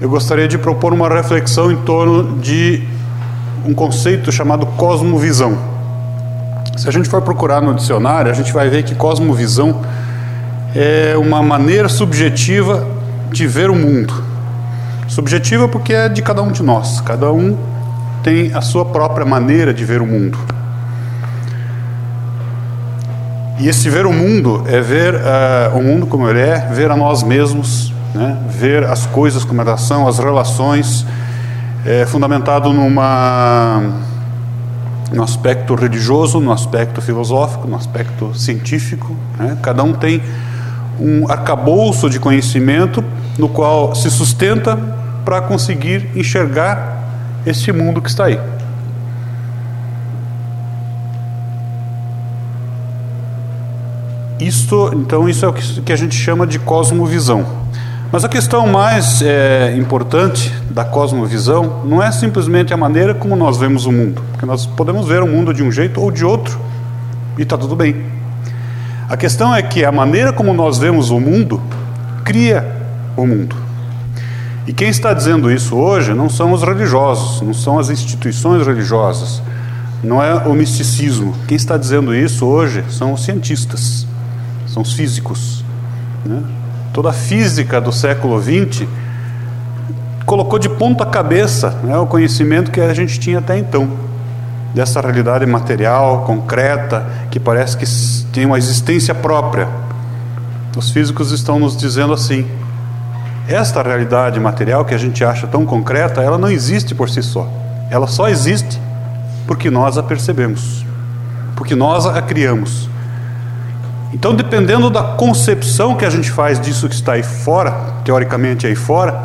eu gostaria de propor uma reflexão em torno de um conceito chamado cosmovisão. Se a gente for procurar no dicionário, a gente vai ver que cosmovisão é uma maneira subjetiva de ver o mundo. Subjetiva porque é de cada um de nós, cada um tem a sua própria maneira de ver o mundo. E esse ver o mundo é ver uh, o mundo como ele é, ver a nós mesmos, né? ver as coisas como elas são, as relações, é fundamentado numa, no aspecto religioso, no aspecto filosófico, no aspecto científico. Né? Cada um tem um arcabouço de conhecimento no qual se sustenta para conseguir enxergar este mundo que está aí. Isto, então, isso é o que a gente chama de cosmovisão. Mas a questão mais é, importante da cosmovisão não é simplesmente a maneira como nós vemos o mundo, porque nós podemos ver o mundo de um jeito ou de outro e está tudo bem. A questão é que a maneira como nós vemos o mundo cria o mundo. E quem está dizendo isso hoje não são os religiosos, não são as instituições religiosas, não é o misticismo. Quem está dizendo isso hoje são os cientistas são os físicos. Né? Toda a física do século XX colocou de ponta cabeça né, o conhecimento que a gente tinha até então, dessa realidade material, concreta, que parece que tem uma existência própria. Os físicos estão nos dizendo assim: esta realidade material que a gente acha tão concreta, ela não existe por si só. Ela só existe porque nós a percebemos, porque nós a criamos. Então, dependendo da concepção que a gente faz disso que está aí fora, teoricamente aí fora,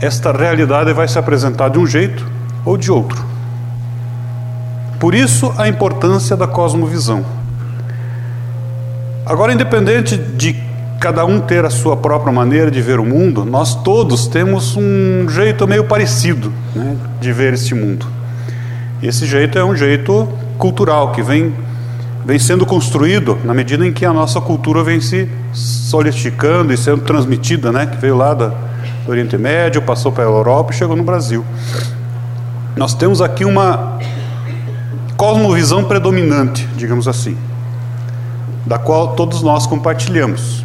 esta realidade vai se apresentar de um jeito ou de outro. Por isso, a importância da cosmovisão. Agora, independente de cada um ter a sua própria maneira de ver o mundo, nós todos temos um jeito meio parecido né, de ver este mundo. Esse jeito é um jeito cultural que vem vem sendo construído na medida em que a nossa cultura vem se solidificando e sendo transmitida, né, que veio lá do Oriente Médio, passou para a Europa e chegou no Brasil. Nós temos aqui uma cosmovisão predominante, digamos assim, da qual todos nós compartilhamos.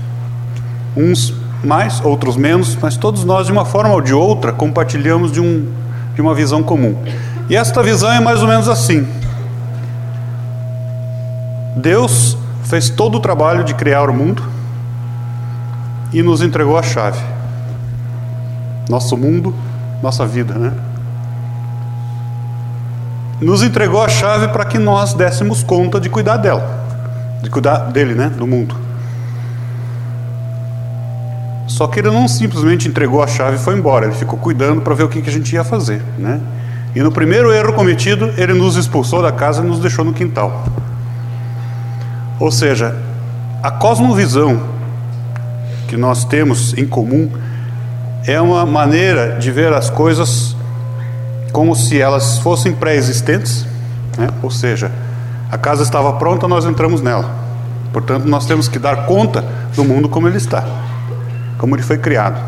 Uns mais, outros menos, mas todos nós, de uma forma ou de outra, compartilhamos de, um, de uma visão comum. E esta visão é mais ou menos assim: Deus fez todo o trabalho de criar o mundo e nos entregou a chave. Nosso mundo, nossa vida, né? Nos entregou a chave para que nós dessemos conta de cuidar dela, de cuidar dele, né? Do mundo. Só que ele não simplesmente entregou a chave e foi embora, ele ficou cuidando para ver o que, a gente ia fazer, né? E no primeiro erro cometido, ele nos expulsou da casa e nos deixou no quintal. Ou seja, a cosmovisão que nós temos em comum é uma maneira de ver as coisas como se elas fossem pré-existentes, né? ou seja, a casa estava pronta, nós entramos nela. Portanto, nós temos que dar conta do mundo como ele está, como ele foi criado.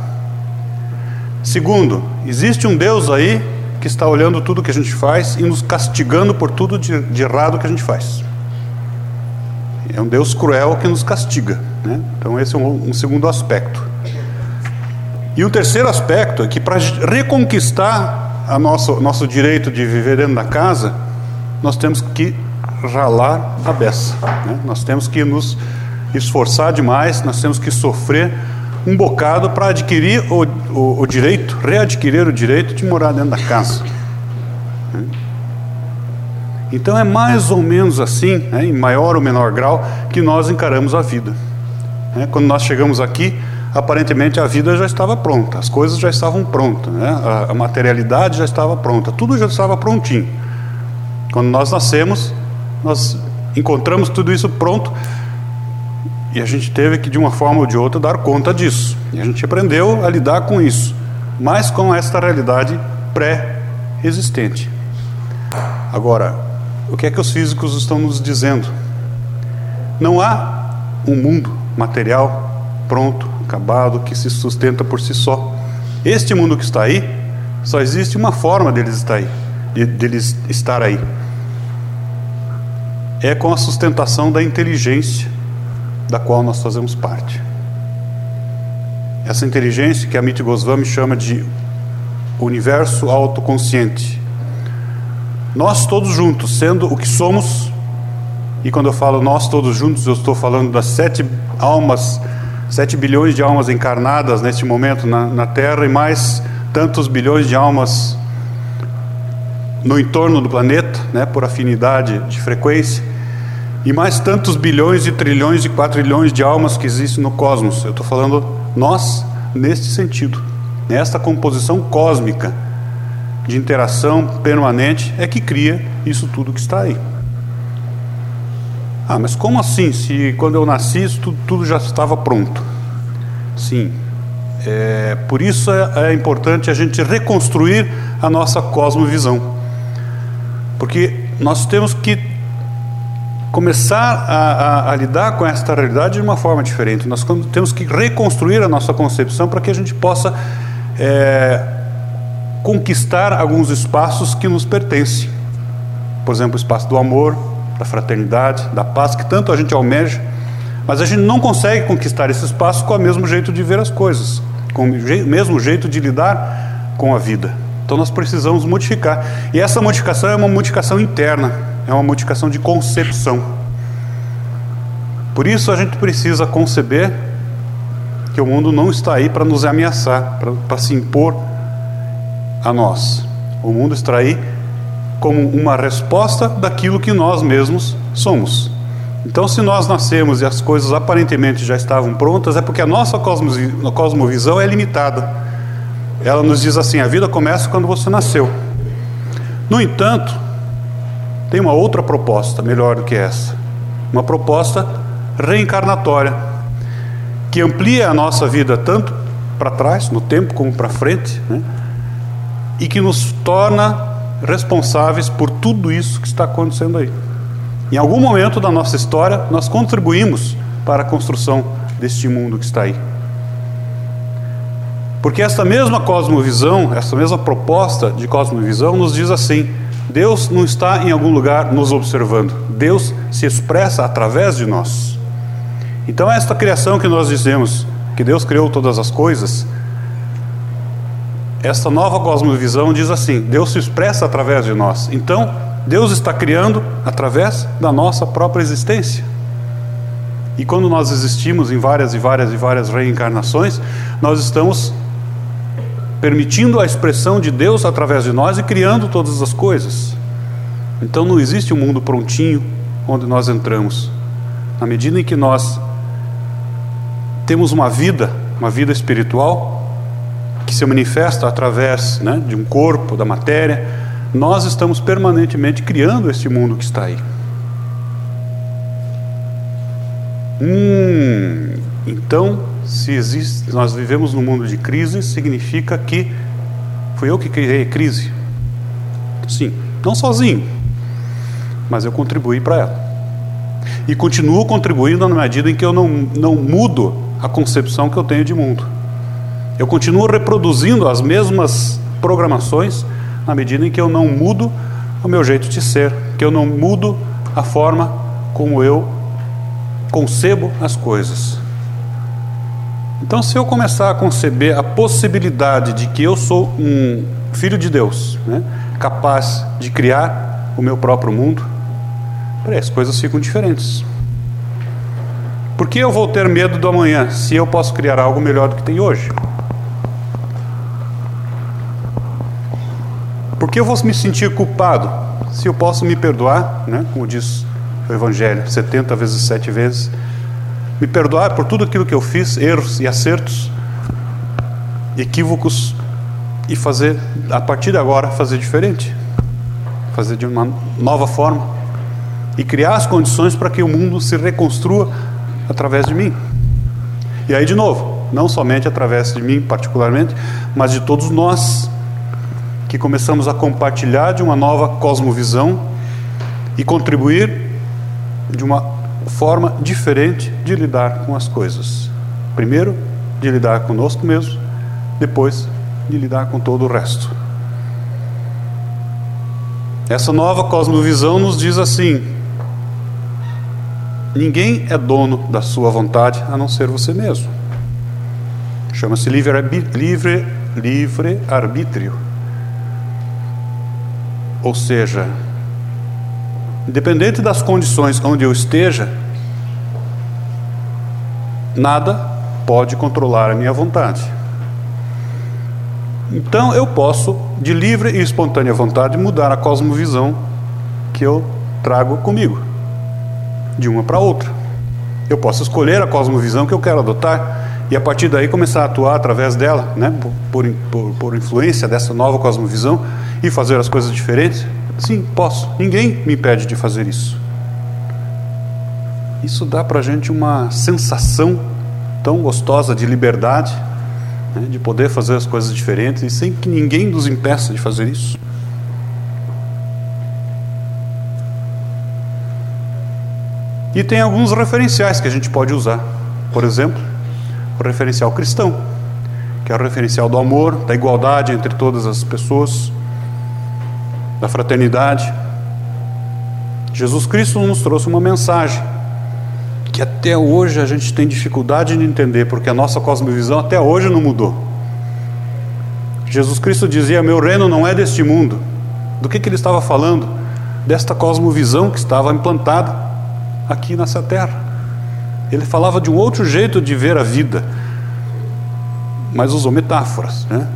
Segundo, existe um Deus aí que está olhando tudo que a gente faz e nos castigando por tudo de, de errado que a gente faz. É um Deus cruel que nos castiga. Né? Então, esse é um, um segundo aspecto. E o terceiro aspecto é que para reconquistar a nosso, nosso direito de viver dentro da casa, nós temos que ralar a beça. Né? Nós temos que nos esforçar demais, nós temos que sofrer um bocado para adquirir o, o, o, direito, readquirir o direito de morar dentro da casa. Né? Então é mais ou menos assim, né, em maior ou menor grau, que nós encaramos a vida. Né? Quando nós chegamos aqui, aparentemente a vida já estava pronta, as coisas já estavam prontas, né? a, a materialidade já estava pronta, tudo já estava prontinho. Quando nós nascemos, nós encontramos tudo isso pronto e a gente teve que, de uma forma ou de outra, dar conta disso. E a gente aprendeu a lidar com isso, mas com esta realidade pré-existente. Agora, o que é que os físicos estão nos dizendo? Não há um mundo material pronto, acabado, que se sustenta por si só. este mundo que está aí, só existe uma forma deles estar aí, de, deles estar aí. É com a sustentação da inteligência da qual nós fazemos parte. Essa inteligência que Amit Goswami chama de universo autoconsciente. Nós todos juntos, sendo o que somos, e quando eu falo nós todos juntos, eu estou falando das sete almas, sete bilhões de almas encarnadas neste momento na, na Terra e mais tantos bilhões de almas no entorno do planeta, né, por afinidade de frequência, e mais tantos bilhões e trilhões e quatrilhões de almas que existem no cosmos. Eu estou falando nós, neste sentido, nesta composição cósmica de interação permanente, é que cria isso tudo que está aí. Ah, mas como assim? Se quando eu nasci isso tudo, tudo já estava pronto? Sim. É, por isso é, é importante a gente reconstruir a nossa cosmovisão. Porque nós temos que começar a, a, a, lidar com esta realidade de uma forma diferente. Nós temos que reconstruir a nossa concepção para que a gente possa é, conquistar alguns espaços que nos pertencem. Por exemplo, o espaço do amor, da fraternidade, da paz, que tanto a gente almeja, mas a gente não consegue conquistar esse espaço com o mesmo jeito de ver as coisas, com o mesmo jeito de lidar com a vida. Então nós precisamos modificar. E essa modificação é uma modificação interna é uma modificação de concepção. Por isso a gente precisa conceber que o mundo não está aí para nos ameaçar, para se impor a nós. O mundo aí como uma resposta daquilo que nós mesmos somos. Então, se nós nascemos e as coisas aparentemente já estavam prontas, é porque a nossa cosmovisão é limitada. Ela nos diz assim: a vida começa quando você nasceu. No entanto, tem uma outra proposta melhor do que essa. Uma proposta reencarnatória, que amplia a nossa vida tanto para trás, no tempo, como para frente, né? E que nos torna responsáveis por tudo isso que está acontecendo aí. Em algum momento da nossa história, nós contribuímos para a construção deste mundo que está aí. Porque esta mesma cosmovisão, essa mesma proposta de cosmovisão nos diz assim: Deus não está em algum lugar nos observando. Deus se expressa através de nós. Então, esta criação que nós dizemos que Deus criou todas as coisas, esta nova cosmovisão diz assim: Deus se expressa através de nós. Então, Deus está criando através da nossa própria existência. E quando nós existimos em várias e várias e várias reencarnações, nós estamos permitindo a expressão de Deus através de nós e criando todas as coisas. Então não existe um mundo prontinho onde nós entramos. Na medida em que nós temos uma vida, uma vida espiritual, que se manifesta através né, de um corpo, da matéria, nós estamos permanentemente criando este mundo que está aí. Hum, então se existe, nós vivemos num mundo de crise, significa que fui eu que criei crise. Sim, não sozinho, mas eu contribuí para ela. E continuo contribuindo na medida em que eu não, não mudo a concepção que eu tenho de mundo. Eu continuo reproduzindo as mesmas programações na medida em que eu não mudo o meu jeito de ser, que eu não mudo a forma como eu concebo as coisas. Então, se eu começar a conceber a possibilidade de que eu sou um filho de Deus, né, capaz de criar o meu próprio mundo, as coisas ficam diferentes. Por que eu vou ter medo do amanhã se eu posso criar algo melhor do que tem hoje? Por que eu vou me sentir culpado se eu posso me perdoar, né, como diz o Evangelho, 70 vezes, 7 vezes? me perdoar por tudo aquilo que eu fiz, erros e acertos, equívocos, e fazer, a partir de agora, fazer diferente, fazer de uma nova forma e criar as condições para que o mundo se reconstrua através de mim. E aí, de novo, não somente através de mim, particularmente, mas de todos nós que começamos a compartilhar de uma nova cosmovisão e contribuir de uma forma diferente de lidar com as coisas. Primeiro, de lidar conosco mesmo, depois, de lidar com todo o resto. Essa nova cosmovisão nos diz assim: ninguém é dono da sua vontade a não ser você mesmo. Chama-se livre, livre, livre arbítrio. Ou seja, independente das condições onde eu esteja, nada pode controlar a minha vontade. Então eu posso, de livre e espontânea vontade, mudar a cosmovisão que eu trago comigo, de uma para outra. Eu posso escolher a cosmovisão que eu quero adotar e a partir daí começar a atuar através dela, né, por, por, por influência dessa nova cosmovisão e fazer as coisas diferentes. Sim, posso. Ninguém me impede de fazer isso. Isso dá para a gente uma sensação tão gostosa de liberdade né, de poder fazer as coisas diferentes e sem que ninguém nos impeça de fazer isso. E tem alguns referenciais que a gente pode usar. Por exemplo, o referencial cristão, que é o referencial do amor, da igualdade entre todas as pessoas, da fraternidade. Jesus Cristo nos trouxe uma mensagem que até hoje a gente tem dificuldade de entender, porque a nossa cosmovisão até hoje não mudou. Jesus Cristo dizia: Meu reino não é deste mundo. Do que, que ele estava falando? Desta cosmovisão que estava implantada aqui nessa terra. Ele falava de um outro jeito de ver a vida, mas usou metáforas, né?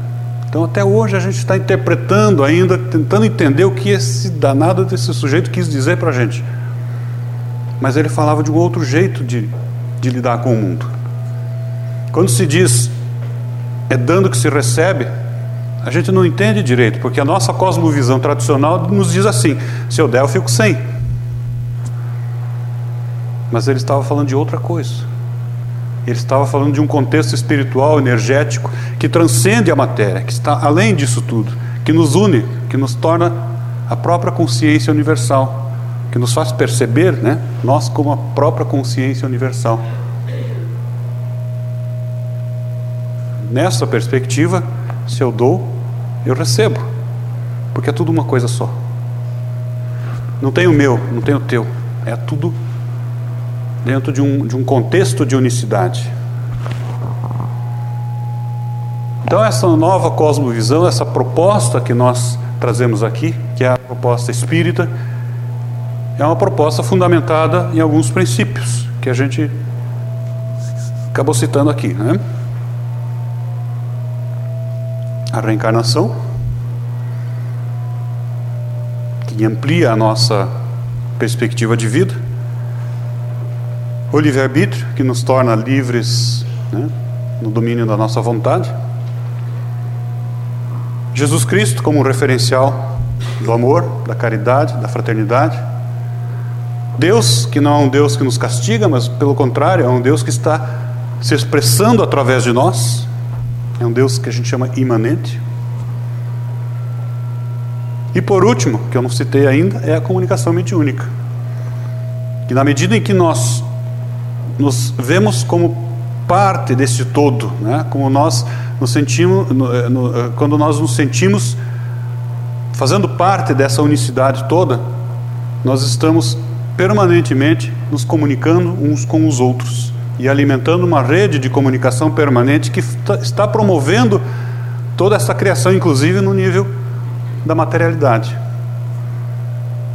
Então, até hoje a gente está interpretando ainda, tentando entender o que esse danado desse sujeito quis dizer para a gente mas ele falava de um outro jeito de, de lidar com o mundo. Quando se diz é dando que se recebe, a gente não entende direito, porque a nossa cosmovisão tradicional nos diz assim: se eu der, eu fico sem. Mas ele estava falando de outra coisa. Ele estava falando de um contexto espiritual, energético, que transcende a matéria, que está além disso tudo, que nos une, que nos torna a própria consciência universal que nos faz perceber, né, nós como a própria consciência universal. Nessa perspectiva, se eu dou, eu recebo, porque é tudo uma coisa só. Não tem o meu, não tem o teu, é tudo dentro de um, de um contexto de unicidade. Então, essa nova cosmovisão, essa proposta que nós trazemos aqui, que é a proposta espírita, é uma proposta fundamentada em alguns princípios que a gente acabou citando aqui, né? A reencarnação, que amplia a nossa perspectiva de vida, o livre-arbítrio, que nos torna livres né, no domínio da nossa vontade, Jesus Cristo como referencial do amor, da caridade, da fraternidade, Deus, que não é um Deus que nos castiga, mas pelo contrário, é um Deus que está se expressando através de nós, é um Deus que a gente chama imanente. E por último, que eu não citei ainda, é a comunicação mediúnica. Que na medida em que nós nos vemos como parte desse todo, né? como nós nos sentimos, no, eh, no, eh, quando nós nos sentimos fazendo parte dessa unicidade toda, nós estamos permanentemente nos comunicando uns com os outros e alimentando uma rede de comunicação permanente que está promovendo toda essa criação, inclusive no nível da materialidade.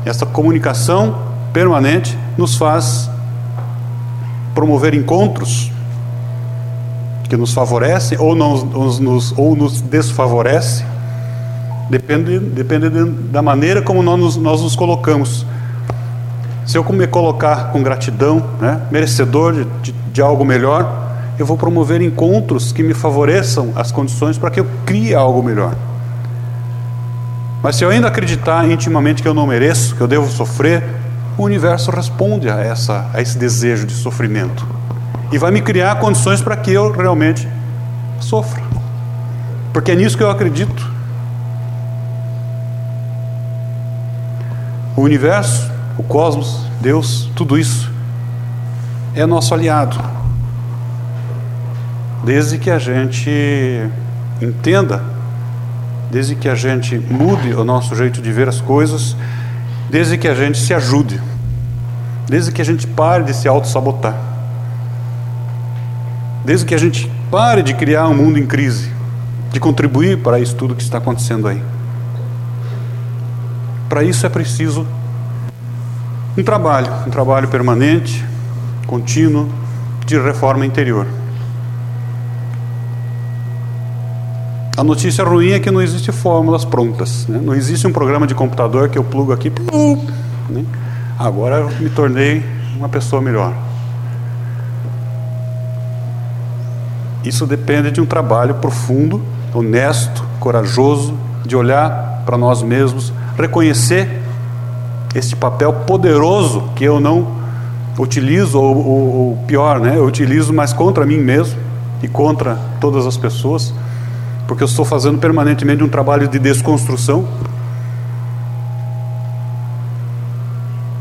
Essa comunicação permanente nos faz promover encontros que nos favorecem ou, nos, nos, ou nos desfavorece, depende, depende da maneira como nós, nós nos colocamos se eu me colocar com gratidão, né, merecedor de, de, de algo melhor, eu vou promover encontros que me favoreçam as condições para que eu crie algo melhor. Mas se eu ainda acreditar intimamente que eu não mereço, que eu devo sofrer, o universo responde a, essa, a esse desejo de sofrimento e vai me criar condições para que eu realmente sofra, porque é nisso que eu acredito. O universo o cosmos, Deus, tudo isso é nosso aliado. Desde que a gente entenda desde que a gente mude o nosso jeito de ver as coisas, desde que a gente se ajude, desde que a gente pare de se auto-sabotar, desde que a gente pare de criar um mundo em crise, de contribuir para isso tudo que está acontecendo aí. Para isso é preciso um trabalho, um trabalho permanente, contínuo, de reforma interior. A notícia ruim é que não existe fórmulas prontas. Né? Não existe um programa de computador que eu plugo aqui. Plum, né? Agora eu me tornei uma pessoa melhor. Isso depende de um trabalho profundo, honesto, corajoso, de olhar para nós mesmos, reconhecer este papel poderoso que eu não utilizo, ou, ou, ou pior, né? eu utilizo mais contra mim mesmo e contra todas as pessoas porque eu estou fazendo permanentemente um trabalho de desconstrução.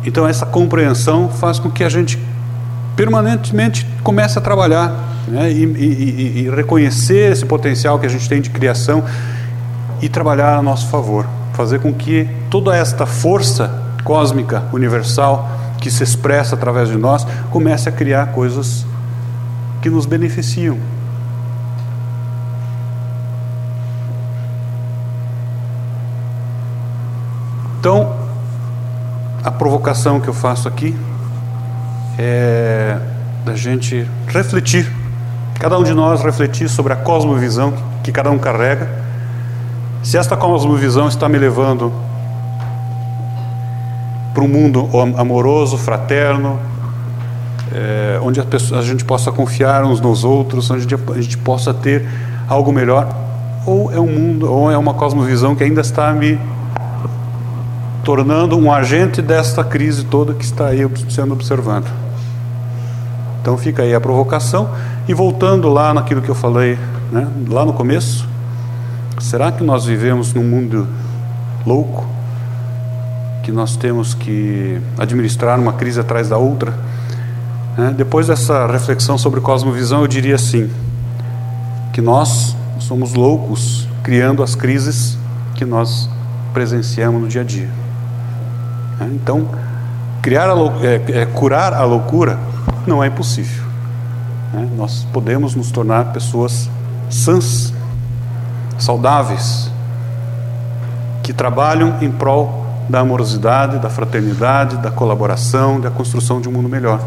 Então, essa compreensão faz com que a gente permanentemente comece a trabalhar né, e, e, e, reconhecer esse potencial que a gente tem de criação e trabalhar a nosso favor, fazer com que toda esta força cósmica universal que se expressa através de nós comece a criar coisas que nos beneficiam, Então, a provocação que eu faço aqui é da gente refletir, cada um de nós refletir sobre a cosmovisão que cada um carrega. Se esta cosmovisão está me levando para um mundo amoroso, fraterno, é, onde a, pessoa, a, gente possa confiar uns nos outros, onde a gente possa ter algo melhor, ou é um mundo, ou é uma cosmovisão que ainda está me tornando um agente desta crise toda que está aí sendo observado. Então fica aí a provocação. E voltando lá naquilo que eu falei, né, lá no começo, será que nós vivemos num mundo louco? Que nós temos que administrar uma crise atrás da outra? Né? Depois dessa reflexão sobre cosmovisão, eu diria assim: que nós somos loucos criando as crises que nós presenciamos no dia a dia. Né? Então, criar a, é, é, curar a loucura não é impossível. Né? Nós podemos nos tornar pessoas sãs, saudáveis, que trabalham em prol da amorosidade, da fraternidade, da colaboração, da construção de um mundo melhor.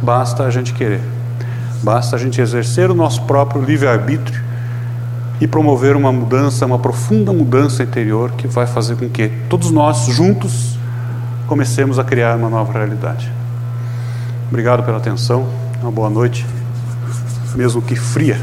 Basta a gente querer, basta a gente exercer o nosso próprio livre-arbítrio e promover uma mudança, uma profunda mudança interior que vai fazer com que todos nós juntos comecemos a criar uma nova realidade. Obrigado pela atenção, uma boa noite, mesmo que fria.